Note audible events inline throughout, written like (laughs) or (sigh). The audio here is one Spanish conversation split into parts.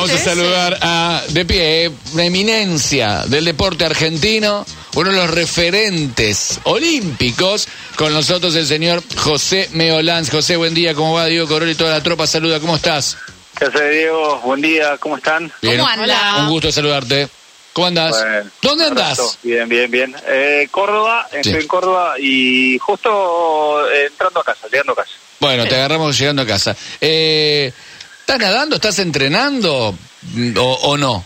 vamos a saludar a, de pie, una eminencia del deporte argentino, uno de los referentes olímpicos. Con nosotros el señor José Meolans. José, buen día, ¿cómo va? Diego Corol y toda la tropa saluda, ¿cómo estás? ¿Qué hace, Diego? Buen día, ¿cómo están? Bien. ¿Cómo anda? Un gusto saludarte. ¿Cómo andás? Bueno, ¿Dónde andás? Bien, bien, bien. Eh, Córdoba, estoy Sí. en Córdoba y justo eh, entrando a casa, llegando a casa. Bueno, te agarramos llegando a casa. Eh, ¿Estás nadando? ¿Estás entrenando? ¿O, o no?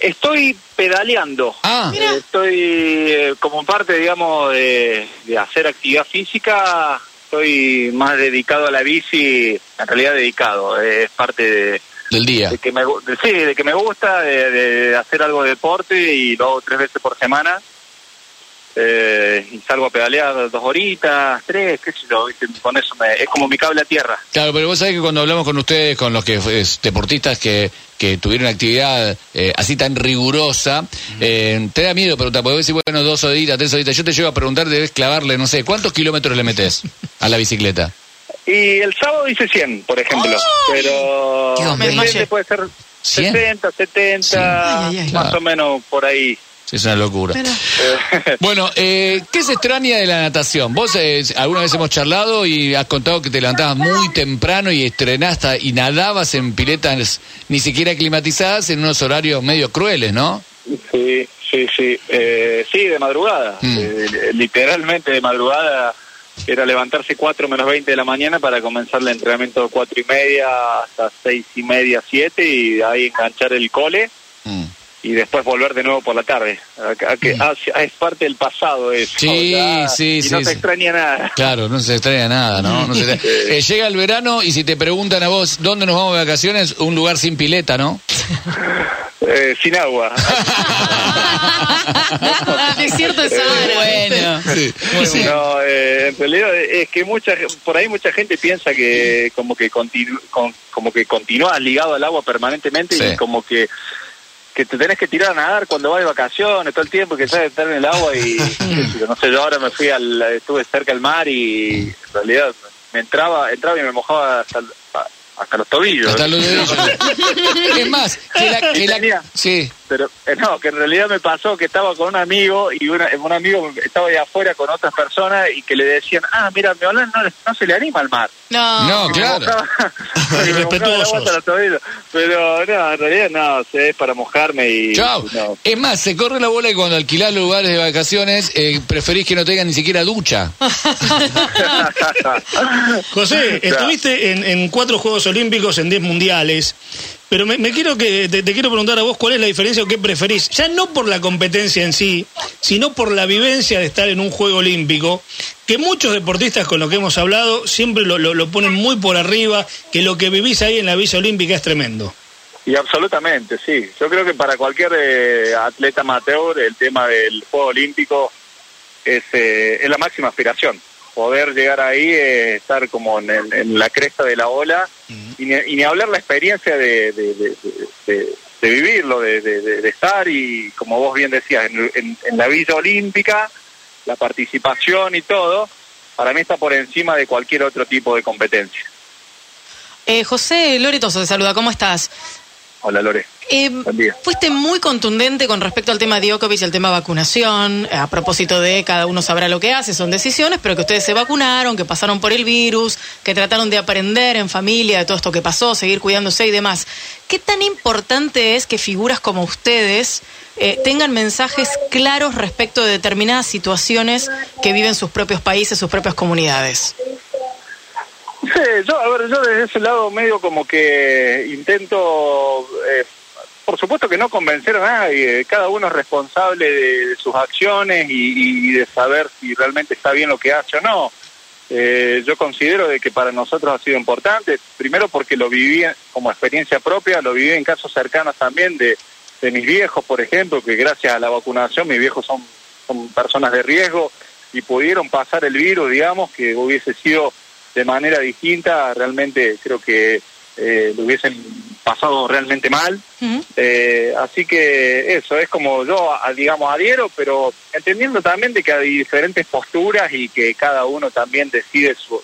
Estoy pedaleando. Ah. Eh, Estoy eh, como parte, digamos, de, de hacer actividad física. Estoy más dedicado a la bici, en realidad dedicado. eh, es parte de, del día. de que me sí, de que me gusta de, de hacer algo de deporte y lo hago tres veces por semana. Eh, y salgo a pedalear dos horitas, tres, qué sé yo, con eso me, es como mi cable a tierra. Claro, pero vos sabés que cuando hablamos con ustedes, con los que es, deportistas que, que tuvieron actividad eh, así tan rigurosa, eh, te da miedo preguntar, porque vos decís, bueno, dos horitas, tres horitas. Yo te llevo a preguntar, debes clavarle, no sé, ¿cuántos kilómetros le metes a la bicicleta? (laughs) Y el sábado hice 100, por ejemplo, pero Qué hombre. el Me puede ser 100. 60, 70, Sí. Ay, ay, ay. más Claro. o menos por ahí. Es una locura. Pero- (laughs) Bueno, eh, ¿qué se extraña de la natación? Vos eh, alguna vez hemos charlado y has contado que te levantabas muy temprano y estrenaste y nadabas en piletas ni siquiera climatizadas en unos horarios medio crueles, ¿no? Sí, sí, sí. Eh, sí, de madrugada. Mm. Eh, literalmente de madrugada era levantarse 4 menos 20 de la mañana para comenzar el entrenamiento de 4 y media hasta 6 y media, 7 y ahí enganchar el cole Mm. Y después volver de nuevo por la tarde. A- a que- sí, ah, es parte del pasado eso. Sí, ya, sí, y sí, no sí. se extraña nada. Claro, no se extraña nada, ¿no? No se (laughs) extraña. Eh, llega el verano y si te preguntan a vos dónde nos vamos de vacaciones, un lugar sin pileta, ¿no? (laughs) Eh, sin agua. Desierto de Sahara. ¿viste? No, eh, en realidad es que mucha por ahí mucha gente piensa que como que continu, con- como que continúas ligado al agua permanentemente Sí. y como que que te tenés que tirar a nadar cuando vas de vacaciones todo el tiempo que sabes estar en el agua y (laughs) no sé yo ahora me fui al estuve cerca del mar y en realidad me entraba entraba y me mojaba hasta, hasta los tobillos. Hasta los (laughs) dedos. (laughs) es más, que la, que la- sí, pero eh, no, que en realidad me pasó que estaba con un amigo y una- un amigo estaba ahí afuera con otras personas y que le decían, ah, mira, mi Olan no, le- no se le anima al mar. No. no, claro. (laughs) (laughs) tobillos. Pero no, en realidad no, sé, es para mojarme y... Chao. no. Es más, se corre la bola que cuando alquilás lugares de vacaciones, eh, preferís que no tengan ni siquiera ducha. (laughs) José, Claro. estuviste en, en cuatro Juegos Olímpicos, en 10 mundiales, pero me, me quiero que te, te quiero preguntar a vos cuál es la diferencia o qué preferís, ya no por la competencia en sí, sino por la vivencia de estar en un Juego Olímpico, que muchos deportistas con los que hemos hablado siempre lo, lo- ponen muy por arriba, que lo que vivís ahí en la Villa Olímpica es tremendo. Y absolutamente, sí. Yo creo que para cualquier eh, atleta amateur el tema del Juego Olímpico es, eh, es la máxima aspiración. Poder llegar ahí, eh, estar como en, el- en la cresta de la ola y, ni, y ni hablar la experiencia de, de, de- de- de- de vivirlo, de, de- de- de estar y como vos bien decías, en, en- en la Villa Olímpica, la participación y todo, para mí está por encima de cualquier otro tipo de competencia. Eh, José Loretoso te saluda, ¿cómo estás? Hola Lore. Eh, fuiste muy contundente con respecto al tema de Djokovic y el tema vacunación, a propósito de cada uno sabrá lo que hace, son decisiones, pero que ustedes se vacunaron, que pasaron por el virus, que trataron de aprender en familia de todo esto que pasó, seguir cuidándose y demás. ¿Qué tan importante es que figuras como ustedes eh, tengan mensajes claros respecto de determinadas situaciones que viven sus propios países, sus propias comunidades? Sí, yo, a ver, yo desde ese lado medio como que intento, eh, por supuesto que no convencer a nadie, cada uno es responsable de, sus acciones y, de saber si realmente está bien lo que hace o no. Eh, yo considero de que para nosotros ha sido importante, primero porque lo viví como experiencia propia, lo viví en casos cercanos también de, mis viejos, por ejemplo, que gracias a la vacunación mis viejos son, son personas de riesgo y pudieron pasar el virus, digamos, que hubiese sido de manera distinta, realmente creo que eh, lo hubiesen pasado realmente mal. Eh, así que eso, es como yo, digamos, adhiero, pero entendiendo también de que hay diferentes posturas y que cada uno también decide su-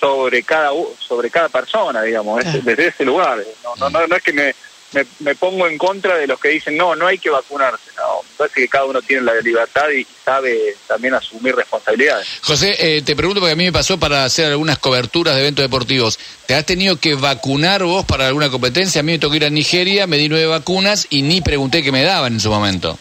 sobre cada sobre cada persona, digamos, es- desde ese lugar. No, no, no, no es que me me, me pongo en contra de los que dicen, no, no hay que vacunarse. No, parece que cada uno tiene la libertad y sabe también asumir responsabilidades. José, eh, te pregunto porque a mí me pasó para hacer algunas coberturas de eventos deportivos. ¿Te has tenido que vacunar vos para alguna competencia? A mí me tocó ir a Nigeria, me di nueve vacunas y ni pregunté qué me daban en su momento.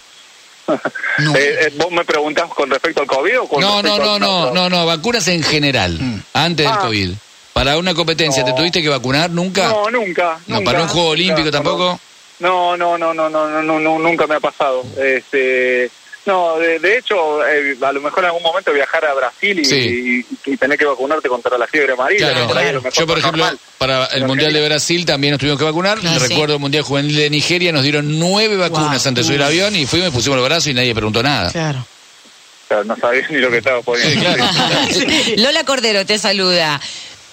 (laughs) Eh, eh, ¿Vos me preguntás con respecto al COVID o con No, no, respecto no, no, no, no, vacunas en general, antes del Ah. COVID. Para una competencia, ¿te tuviste que vacunar nunca? No, nunca. No, nunca, para un juego olímpico tampoco. No, no, no, no, no, no, no nunca me ha pasado. Este, no, de, de hecho, eh, a lo mejor en algún momento viajar a Brasil y, sí. tener que vacunarte contra la fiebre amarilla. Yo, por ejemplo, para el Mundial de Brasil también nos tuvimos que vacunar. Ah, Recuerdo el Mundial Juvenil de Nigeria, nos dieron nueve vacunas antes de subir al avión y fuimos, pusimos los brazos y nadie preguntó nada. Claro no sabía ni lo que estaba poniendo. (laughs) Lola Cordero te saluda.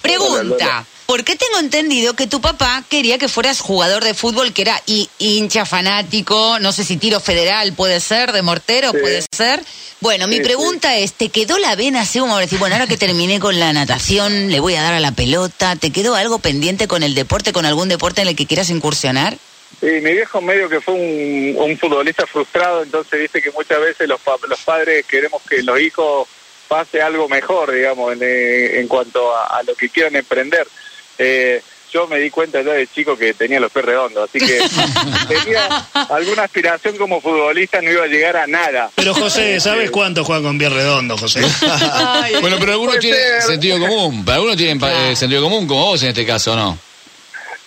Pregunta, Hola, Lola. ¿por qué tengo entendido que tu papá quería que fueras jugador de fútbol, que era hi- hincha fanático, no sé si tiro federal puede ser, de mortero Sí. puede ser? Bueno, mi Sí, pregunta es, ¿te quedó la vena así como decir, bueno, ahora que terminé con la natación, le voy a dar a la pelota? ¿Te quedó algo pendiente con el deporte, con algún deporte en el que quieras incursionar? Sí, mi viejo medio que fue un, un futbolista frustrado, entonces viste que muchas veces los, pa- los padres queremos que los hijos pase algo mejor, digamos, en, en cuanto a, a lo que quieran emprender. Eh, yo me di cuenta ya de chico que tenía los pies redondos, así que (laughs) tenía alguna aspiración como futbolista, no iba a llegar a nada. Pero José, ¿sabes cuánto juega con pie redondo, José? (laughs) Ay, (laughs) Bueno, pero algunos tienen ser. sentido común. Para algunos tienen eh, sentido común, como vos en este caso, ¿no?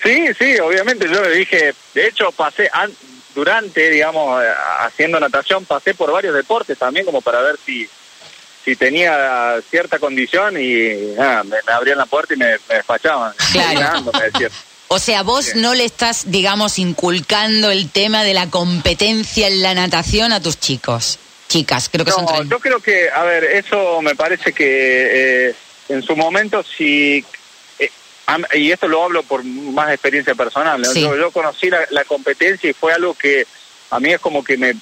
Sí, sí, obviamente yo le dije, de hecho pasé an- durante, digamos, eh, haciendo natación, pasé por varios deportes también como para ver si si tenía cierta condición y ah, me, me abrían la puerta y me, me despachaban. Claro. Me. (laughs) O sea, vos no le estás, digamos, inculcando el tema de la competencia en la natación a tus chicos. Chicas, creo que son No, tres. yo creo que, a ver, eso me parece que eh, en su momento si... eh, y esto lo hablo por más experiencia personal. ¿no? Sí. Yo, yo conocí la, la competencia y fue algo que a mí es como que me,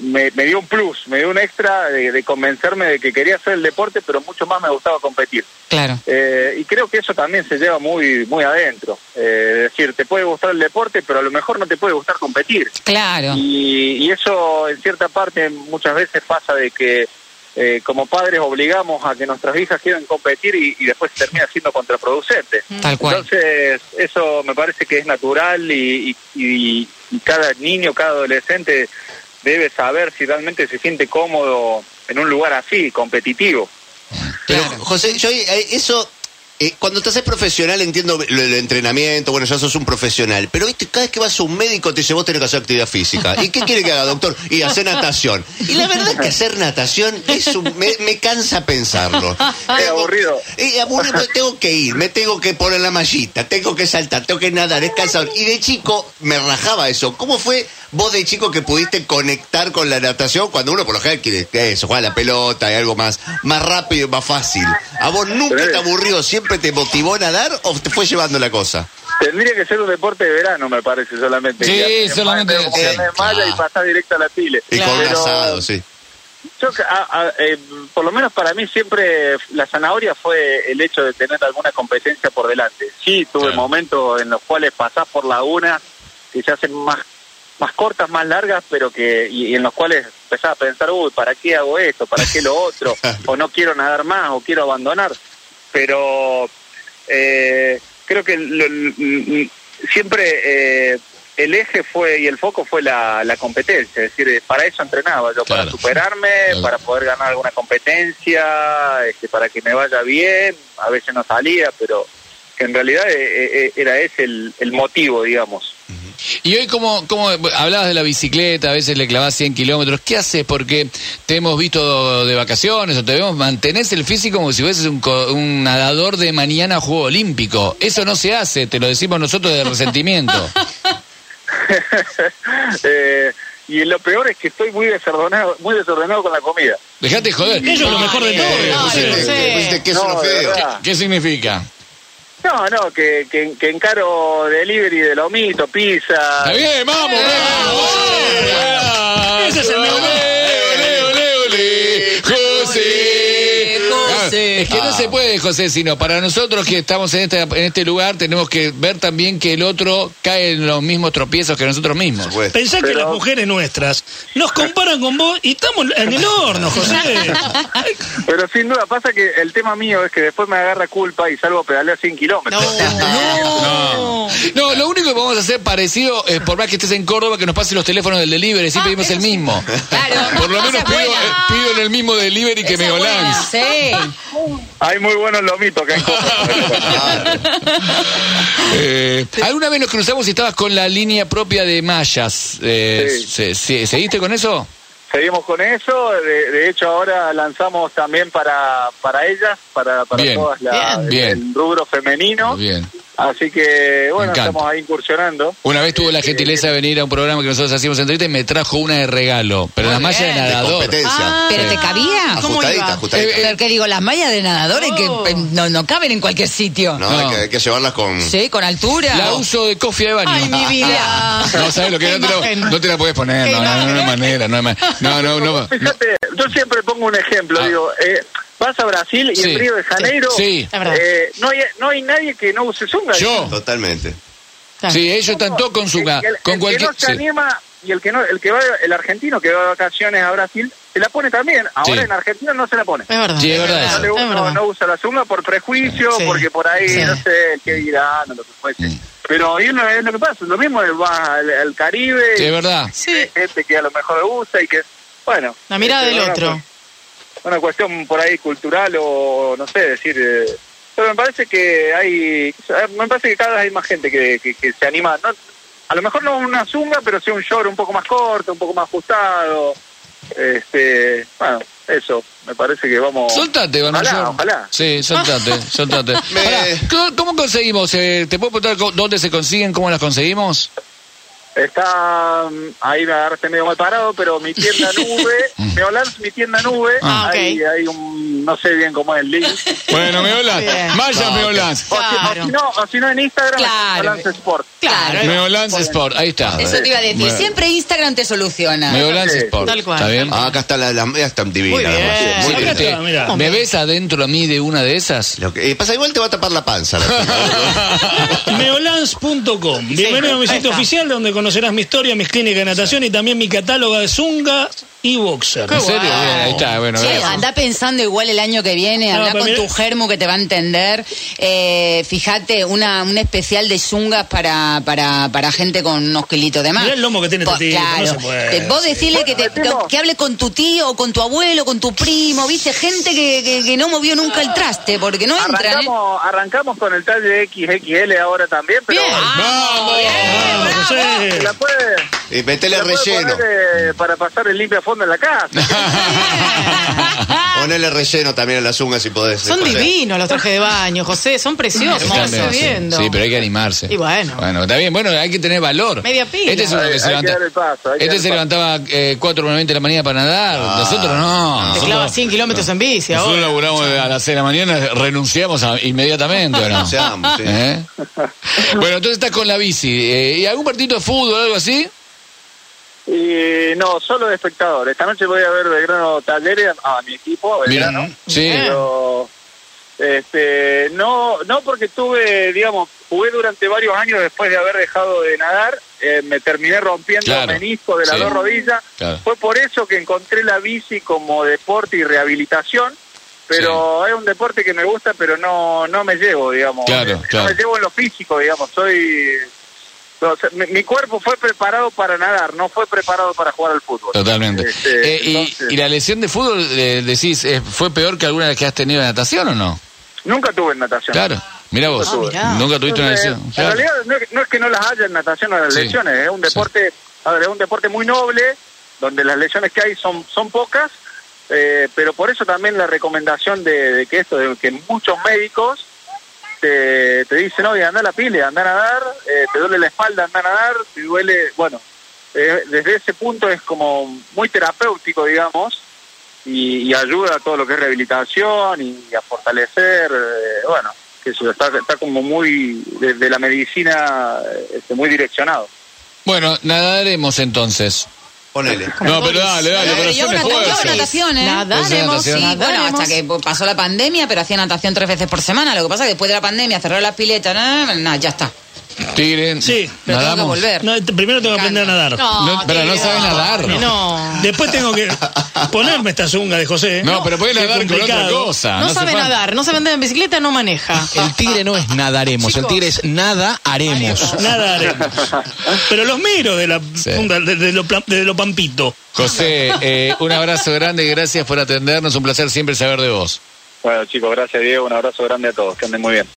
me, me dio un plus, me dio un extra de, de convencerme de que quería hacer el deporte, pero mucho más me gustaba competir. Claro. Eh, y creo que eso también se lleva muy muy adentro. Eh, es decir, te puede gustar el deporte, pero a lo mejor no te puede gustar competir. Claro. Y, y eso en cierta parte muchas veces pasa de que eh, como padres obligamos a que nuestras hijas quieran competir y, y después termina siendo contraproducente. Tal cual. Entonces eso me parece que es natural y, y- y- y cada niño, cada adolescente debe saber si realmente se siente cómodo en un lugar así, competitivo. Pero, Claro. José, yo eso, eh, cuando te haces profesional entiendo lo- el entrenamiento, bueno, ya sos un profesional, pero viste, cada vez que vas a un médico te dice, vos tenés que hacer actividad física. ¿Y qué quiere que haga, doctor? Y hacer natación. Y la verdad es que hacer natación es un- me, me cansa pensarlo. Es aburrido. Eh, aburrido, tengo que ir, me tengo que poner la mallita, tengo que saltar, tengo que nadar, es cansador. Y de chico me rajaba eso. ¿Cómo fue vos de chico que pudiste conectar con la natación cuando uno por lo general quiere que eso, juega la pelota y algo más, más rápido y más fácil? ¿A vos nunca te aburrió, siempre te motivó a nadar o te fue llevando la cosa? Tendría que ser un deporte de verano, me parece, solamente. Sí, hace solamente- sí, malla claro. y pasar directo a la pile. Y con un Pero- asado, sí. Yo, a- a- eh, por lo menos para mí siempre la zanahoria fue el hecho de tener alguna competencia por delante. Sí, tuve Claro. momentos en los cuales pasás por la una que se hacen más más cortas, más largas, pero que y, y en los cuales empezás a pensar, uy, ¿para qué hago esto? ¿Para qué lo otro? (laughs) o no quiero nadar más, o quiero abandonar. Pero eh, creo que lo- siempre eh, el eje fue y el foco fue la, la competencia, es decir, eh, para eso entrenaba yo, Claro. para superarme, Claro. para poder ganar alguna competencia, este, para que me vaya bien, a veces no salía, pero que en realidad eh, eh, era ese el, el motivo, digamos. Y hoy, como, como hablabas de la bicicleta, a veces le clavás 100 kilómetros, ¿qué haces? Porque te hemos visto de vacaciones o te vemos, mantenés el físico como si fueses un, co- un nadador de mañana a Juego Olímpico. Eso no se hace, te lo decimos nosotros de resentimiento. Eh, y lo peor es que estoy muy desordenado, muy desordenado con la comida. Dejate joder. Eso es lo mejor de todo. Eh, No, no. ¿Qué significa? No, no, que, que, que encaro delivery de lomito, pizza. Está bien, vamos, vamos. Ese es el Es que no Ah. se puede, José, sino para nosotros que estamos en este, en este lugar tenemos que ver también que el otro cae en los mismos tropiezos que nosotros mismos. Pensá que las mujeres nuestras nos comparan con vos y estamos en el horno, José. (laughs) Pero sin duda pasa que el tema mío es que después me agarra culpa y salgo a pedalear 100 kilómetros. No. (laughs) No, lo único que vamos a hacer parecido es por más que estés en Córdoba que nos pasen los teléfonos del delivery, siempre pedimos el mismo. Claro. Por lo menos pido, en el mismo delivery que. Meolans. Sí. (laughs) Hay muy buenos lomitos que hay. (laughs) Eh, ¿Alguna vez nos cruzamos y estabas con la línea propia de mallas? Eh, Sí. se- se- ¿Seguiste con eso? Seguimos con eso, de, de hecho ahora lanzamos también para, para ellas, para, para Bien. todas la, Bien. Bien. el rubro femenino. Bien. Así que bueno, estamos ahí incursionando. Una vez tuvo la gentileza de venir a un programa que nosotros hacíamos entrevista y me trajo una de regalo, pero Muy la malla de bien. Nadador. Ah. ¿Pero te cabía? ¿Cómo ajustadita, ajustadita. Eh, Pero que digo, las mallas de nadadores Oh. que eh, no, no caben en cualquier sitio. no. Hay, que, hay que llevarlas con... Sí, con altura. La uso de cofia de baño. Ay, mi vida. (laughs) No, ¿sabes lo que Qué no te, imagen. la, no te la puedes poner, Qué no, no, no, no hay imagen. manera, no hay manera. No, no, no. no. Fíjate, yo siempre pongo un ejemplo, Ah. digo, eh, vas a Brasil y Sí. en Río de Janeiro, Sí. Verdad. eh, no, hay, no hay nadie que no use zunga. Yo. Totalmente. Sí, ellos están todos con su El- el- con el cualquier que no se sí. anima y el que no, el que va, el argentino que va de vacaciones a Brasil, se la pone también. Ahora Sí. en Argentina no se la pone. Es verdad. Sí, es verdad No, Es verdad. usa la zunga por prejuicio, Sí. porque por ahí, Sí. no sé, el que dirá, no lo que fuese. Mm. Pero ahí no es lo que pasa, lo mismo va al, al Caribe, Sí, es verdad. Sí. hay gente que a lo mejor le gusta y que, bueno. La mirada este, del otro. Una cuestión por ahí cultural o, no sé, decir... eh, pero me parece que hay, me parece que cada vez hay más gente que, que, que se anima, no, a lo mejor no una zunga, pero sí un short un poco más corto, un poco más ajustado. Este, bueno, eso, me parece que vamos. Soltate, Van Ojalá, York. ojalá. Sí, soltate, (laughs) soltate. Me- ¿cómo- ¿Cómo conseguimos? Eh, ¿Te puedo preguntar dónde se consiguen? ¿Cómo las conseguimos? Está mm, ahí me agarraste medio mal parado, pero mi tienda (laughs) nube, Neolans, mi tienda nube, Ah, ok. hay, hay un, no sé bien cómo es el link. (laughs) Bueno, Meolans. Bien. Vaya No, Meolans. O, si, Claro. o si no, o si no en Instagram, Claro. Neolans Sport. Claro. Meolans Sport, ahí está. Eso te iba a decir. Bueno. Siempre Instagram te soluciona. Meolans Sí, Sport. tal cual. ¿Está bien? Ah, acá está la, la media está divina. Muy bien. Muy Acá bien. está, mirá. ¿Me ves adentro a mí de una de esas? Lo que- eh, pasa, igual te va a tapar la panza. la- (laughs) Meolans.com. Bienvenido a mi ahí sitio está. oficial donde conocerás mi historia, mis clínicas de natación y también mi catálogo de zunga y boxer. Qué ¿En serio? Bien, ahí está, bueno. Bien. anda pensando igual el año que viene, No, habla con mira- tu germo que te va a entender. Eh, fíjate, una, un especial de zungas para, para, para gente con unos kilitos de más. Mirá el lomo que tiene este Po- tipo, no claro. se puede. Eh, Vos decirle que, te- que hable con tu tío, con tu abuelo, con tu primo, viste, gente que, que, que no movió nunca el traste, porque no entran, ¿eh? Arrancamos, con el talle XXL ahora también, pero Bien. ¡Vamos! Vamos, José. se la puede, Y metele se la puede relleno. poner, eh, para pasar el limpia fondo en la casa. (laughs) Ponele relleno también a las ungas si podés. Son José. divinos los trajes de baño, José, son preciosos. Está Estoy bien, sí. viendo. Sí, pero hay que animarse. Y bueno. Bueno, está bien. Bueno, hay que tener valor. Media pila. Este es uno que se levanta. paso, Este se levantaba eh, 4 o 20 de la mañana para nadar. Ah, nosotros no. Te Nosotros- clava 100 kilómetros en bici Nosotros ahora. laburamos a las 6 de la mañana, renunciamos a- inmediatamente, ¿o no? Renunciamos, sí. ¿Eh? Bueno, entonces estás con la bici. Eh, ¿Y algún partido de fútbol o algo así? Y no, solo de espectador. Esta noche voy a ver Belgrano Talleres a mi equipo, Belgrano. Mira, sí. Pero este, no, no porque tuve, digamos, jugué durante varios años después de haber dejado de nadar, eh, me terminé rompiendo Claro. el menisco de las Sí. dos rodillas. Claro. Fue por eso que encontré la bici como deporte y rehabilitación. Pero es un deporte que me gusta, pero no no me llevo, digamos. Claro, no me llevo en lo físico, digamos. Soy o sea, mi, mi cuerpo fue preparado para nadar, no fue preparado para jugar al fútbol. Totalmente. Este, Eh, y, entonces, y la lesión de fútbol, eh, decís, eh, ¿fue peor que alguna de las que has tenido de natación o no? Nunca tuve en natación. Claro, mira vos. Ah, mirá. Nunca tuviste una lesión. En Claro. realidad no es, no es que no las haya en natación o las Sí. lesiones, es un deporte, a ver, es un deporte muy noble, donde las lesiones que hay son, son pocas, pero por eso también la recomendación de, de que esto, de que muchos médicos te, te dicen, oye, anda a la pile, anda a nadar, eh, te duele la espalda, anda a nadar, te duele, bueno, eh, desde ese punto es como muy terapéutico, digamos, y, y ayuda a todo lo que es rehabilitación y a fortalecer, eh, bueno, que eso está, está como muy, desde la medicina, este, muy direccionado. Bueno, nadaremos entonces. Ponele. (laughs) No, pero dale, dale, pero yo natación, ¿eh? Nadaremos, sí, bueno, hasta que pasó la pandemia, pero hacía natación tres veces por semana. Lo que pasa es que después de la pandemia cerró las piletas, no, ya está. Tigre. Sí. Pero tengo que nadamos. volver. No, t- primero tengo que aprender a nadar. No, pero no sabes nadar. No. Después tengo que ponerme esta zunga de José. No, pero puede Qué nadar con otra cosa. No, sabe nadar, no sabe andar en bicicleta, no maneja. El tigre no es nadaremos, el tigre es nada haremos. Nada haremos. Pero los miro de la Sí. de, de lo, pla- de lo pampito. José, eh, un abrazo grande y gracias por atendernos. Un placer siempre saber de vos. Bueno, chicos, gracias Diego, un abrazo grande a todos, que anden muy bien.